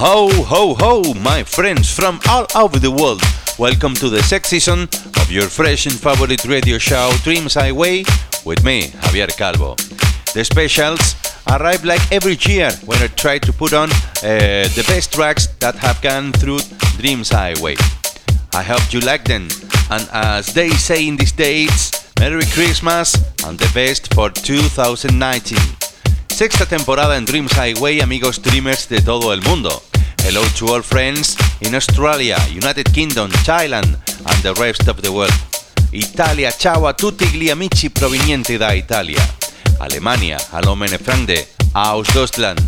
Ho, ho, ho, my friends from all over the world. Welcome to the sex season of your fresh and favorite radio show, Dreams Highway, with me, Javier Calvo. The specials arrive like every year when I try to put on uh, the best tracks that have gone through Dreams Highway. I hope you like them, and as they say in these dates, Merry Christmas and the best for 2019. Sexta temporada en Dreams Highway, amigos streamers de todo el mundo. Hello to all friends in Australia, United Kingdom, Thailand and the rest of the world. Italia, ciao a tutti gli amici provenienti da Italia. Alemania, hallo meine Freunde, aus Deutschland.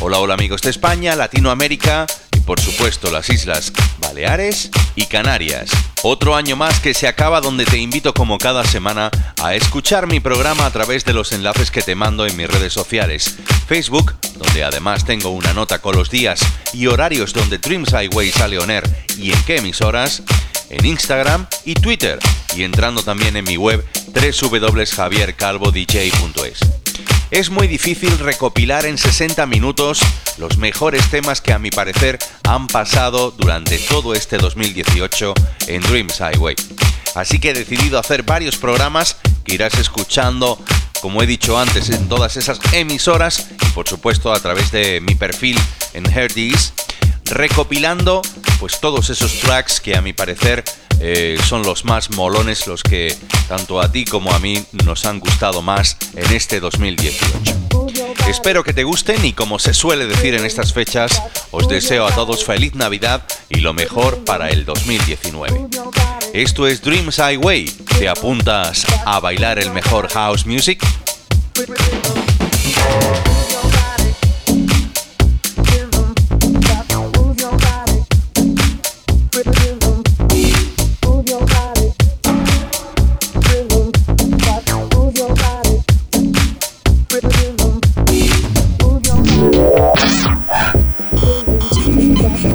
Hola, hola amigos de España, Latinoamérica y por supuesto las Islas Baleares y Canarias. Otro año más que se acaba donde te invito como cada semana a escuchar mi programa a través de los enlaces que te mando en mis redes sociales. Facebook, donde además tengo una nota con los días y horarios donde Dreams Highway sale on air y en qué emisoras. En Instagram y Twitter y entrando también en mi web www.javiercalvodj.es. Es muy difícil recopilar en 60 minutos los mejores temas que a mi parecer han pasado durante todo este 2018 en Dreams Highway. Así que he decidido hacer varios programas que irás escuchando, como he dicho antes, en todas esas emisoras y por supuesto a través de mi perfil en Herdis, recopilando pues todos esos tracks que a mi parecer eh, son los más molones, los que tanto a ti como a mí nos han gustado más en este 2018. Espero que te gusten y como se suele decir en estas fechas, os deseo a todos feliz Navidad y lo mejor para el 2019. Esto es Dreams Highway. ¿Te apuntas a bailar el mejor house music?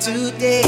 today.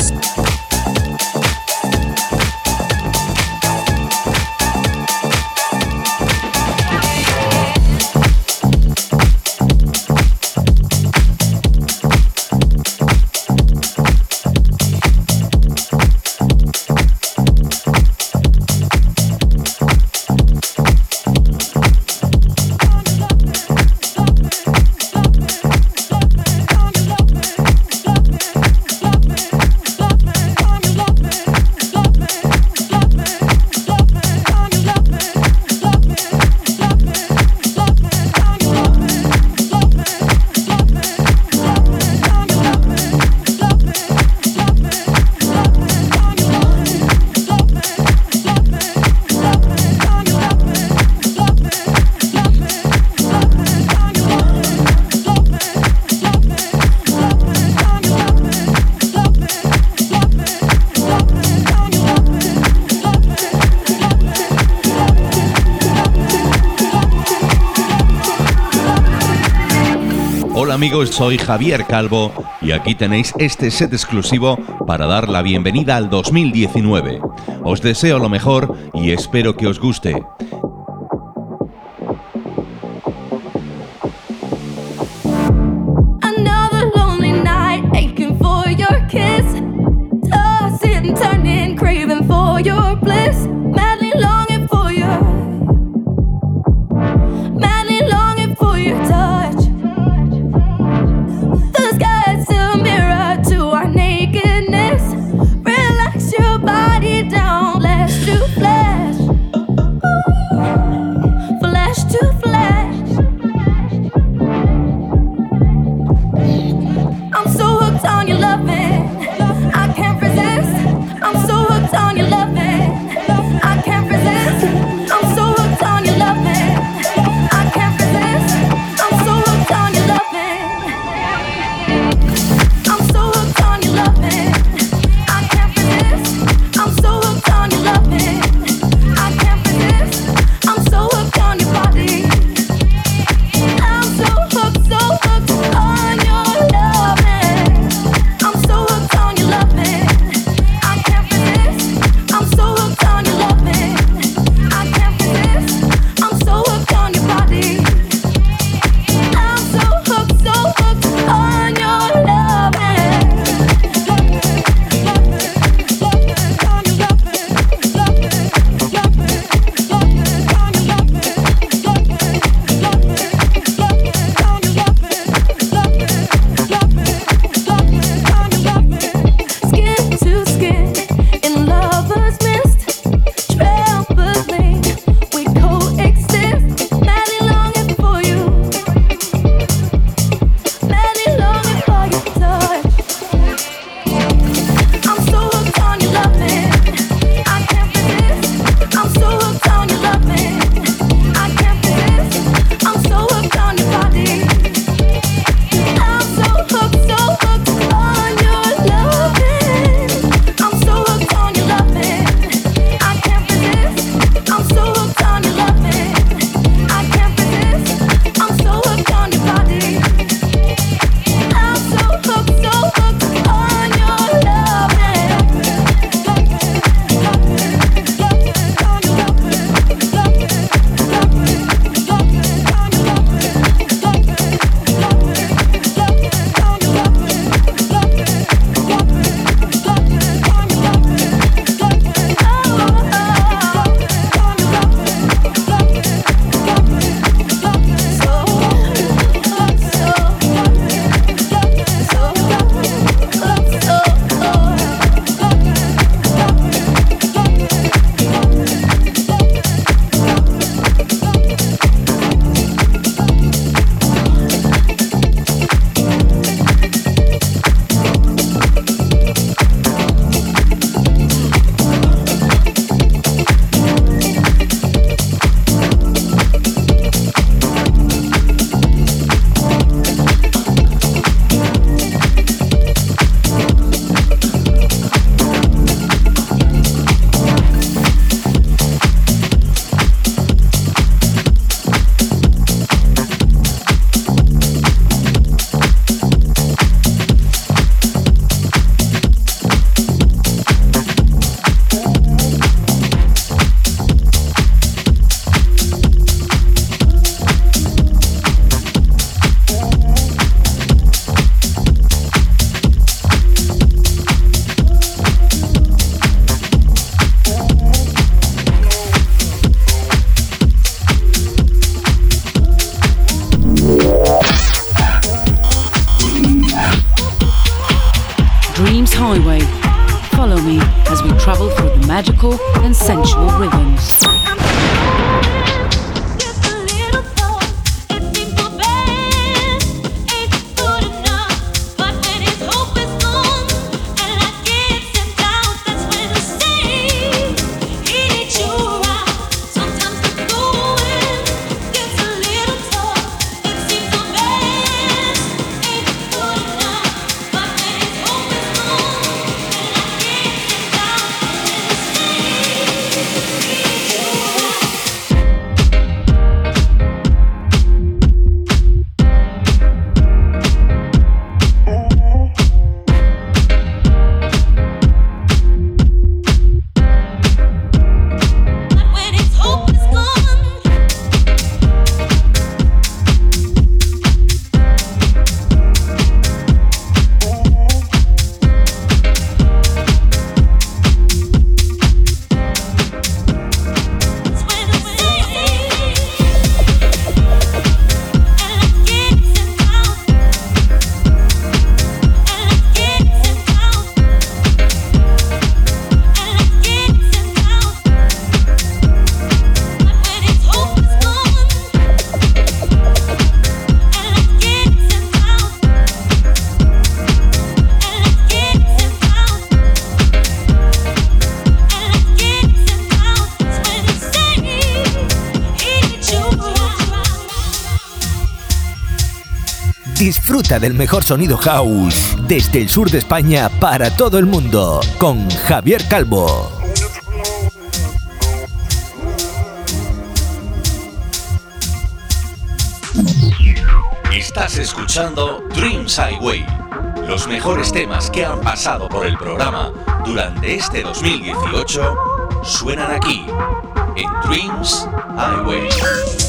Soy Javier Calvo y aquí tenéis este set exclusivo para dar la bienvenida al 2019. Os deseo lo mejor y espero que os guste. Del mejor sonido house desde el sur de España para todo el mundo con Javier Calvo. Estás escuchando Dreams Highway, los mejores temas que han pasado por el programa durante este 2018 suenan aquí en Dreams Highway.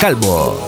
Calvo.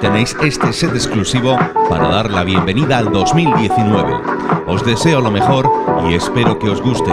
Tenéis este set exclusivo para dar la bienvenida al 2019. Os deseo lo mejor y espero que os guste.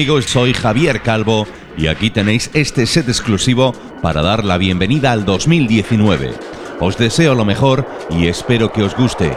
Amigos, soy Javier Calvo y aquí tenéis este set exclusivo para dar la bienvenida al 2019. Os deseo lo mejor y espero que os guste.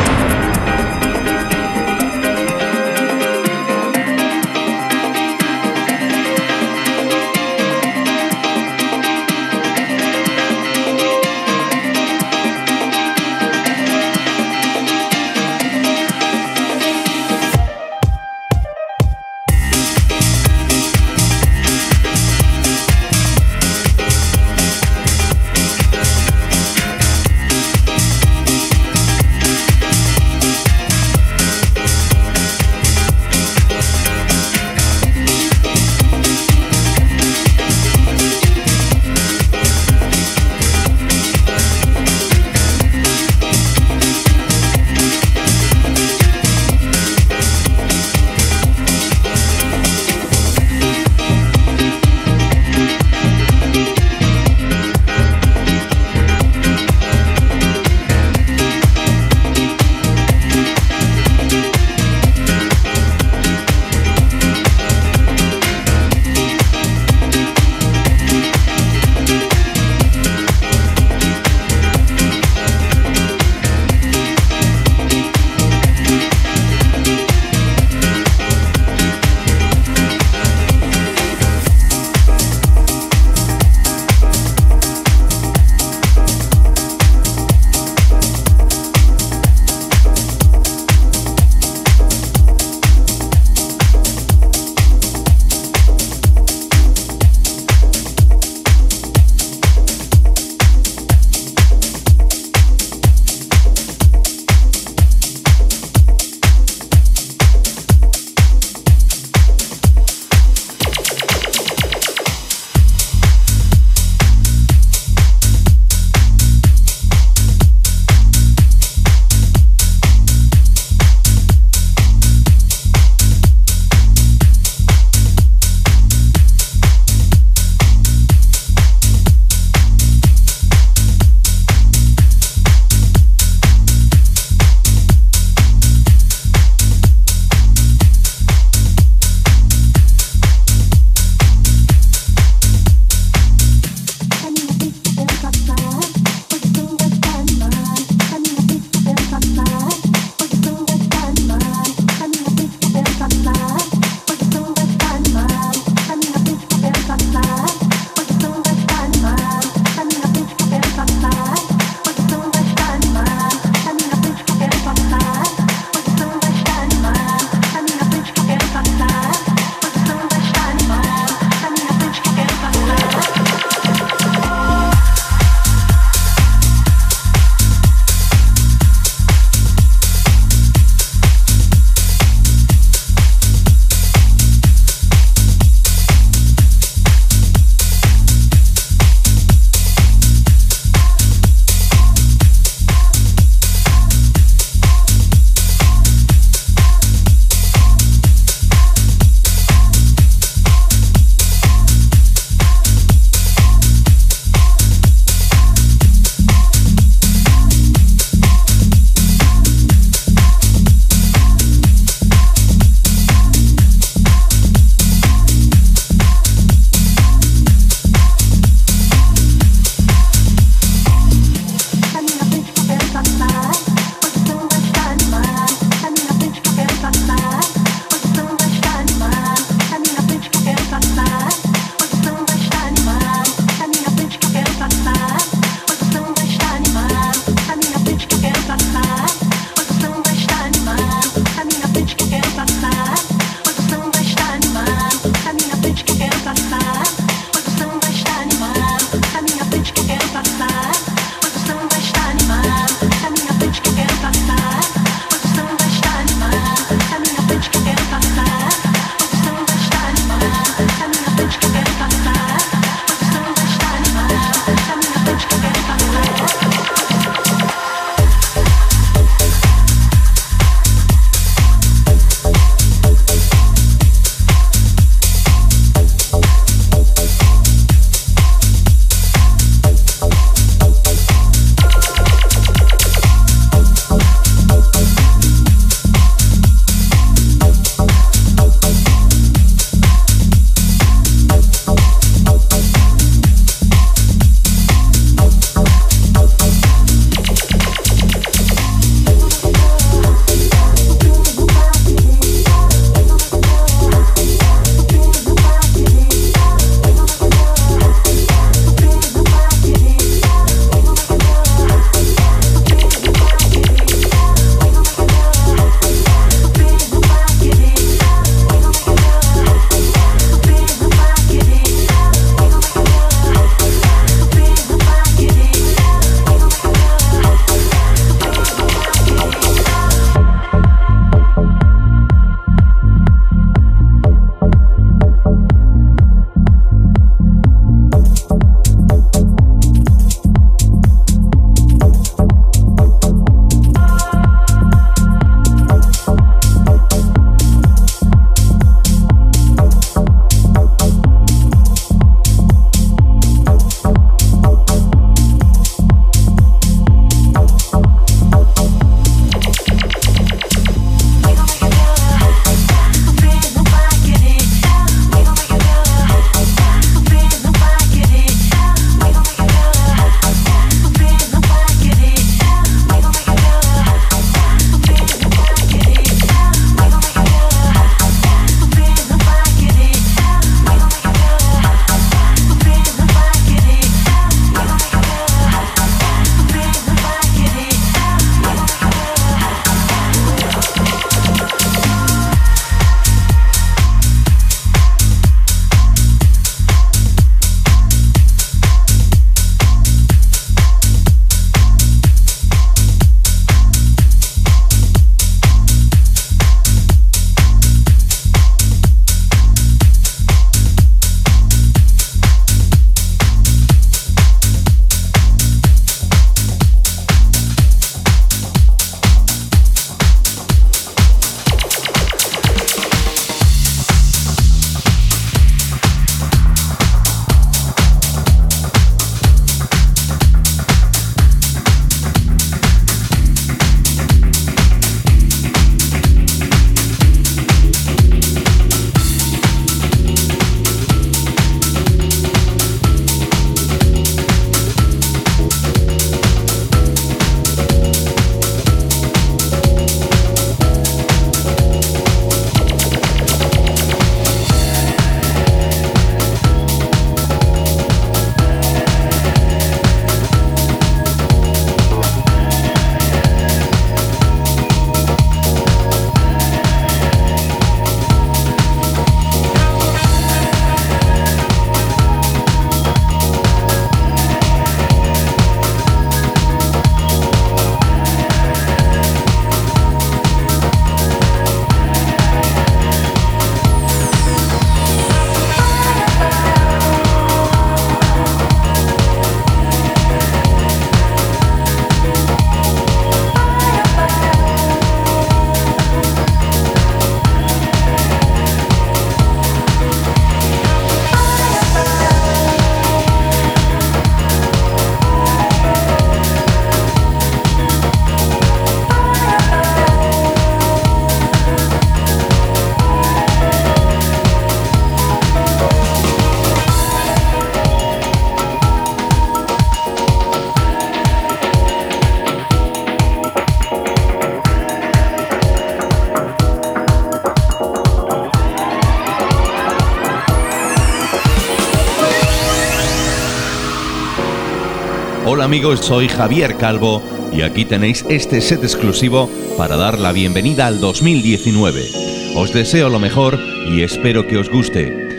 Amigos, soy Javier Calvo y aquí tenéis este set exclusivo para dar la bienvenida al 2019. Os deseo lo mejor y espero que os guste.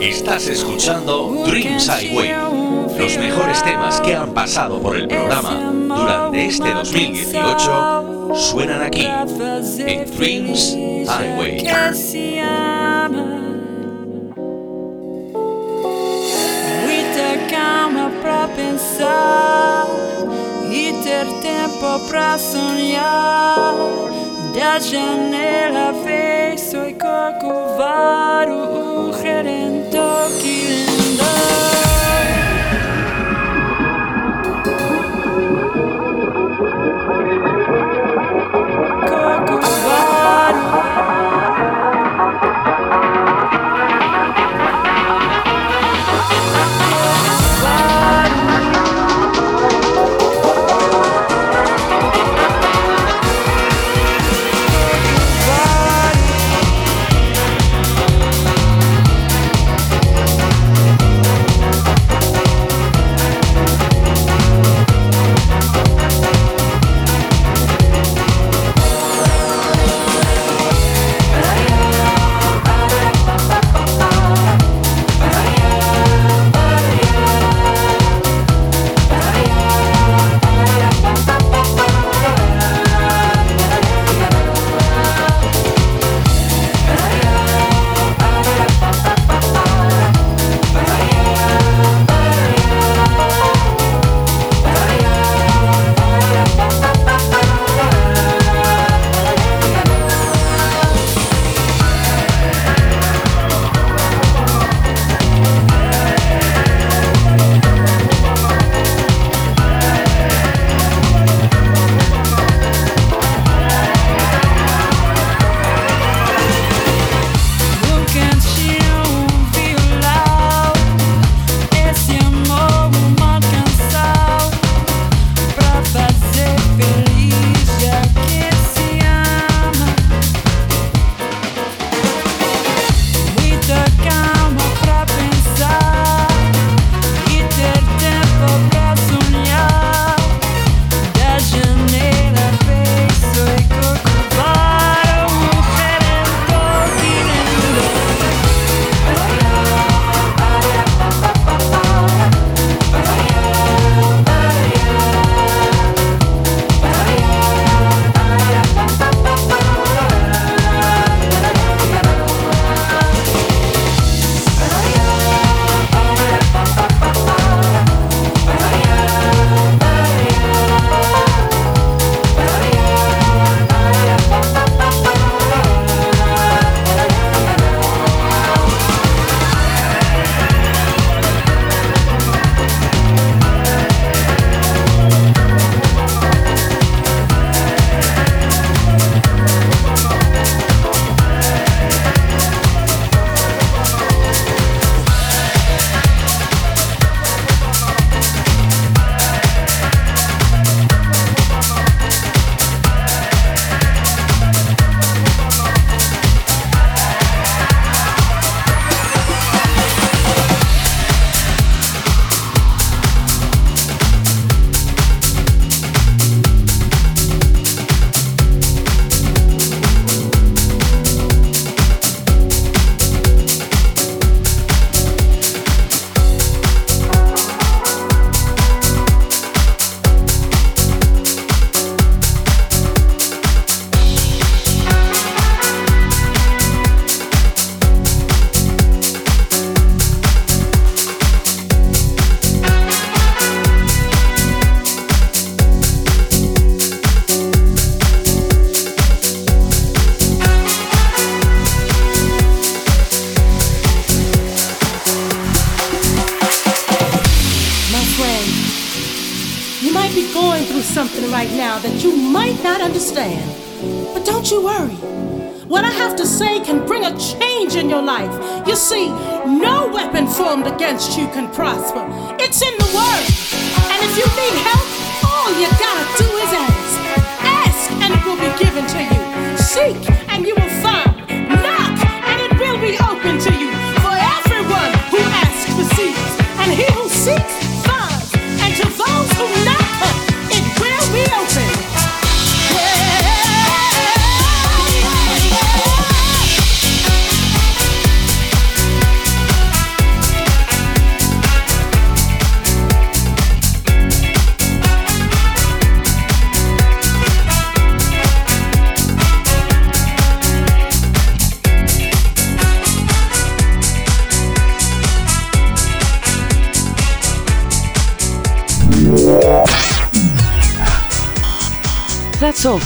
Estás escuchando Dreams Highway, los mejores temas que han pasado por el programa durante este 2018 suenan aquí en Dreams Highway. Pra pensar e ter tempo pra sonhar. Da janela vejo e corcovado o redentor que lindo. and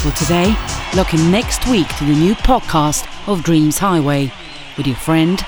for today. Looking next week to the new podcast of Dreams Highway with your friend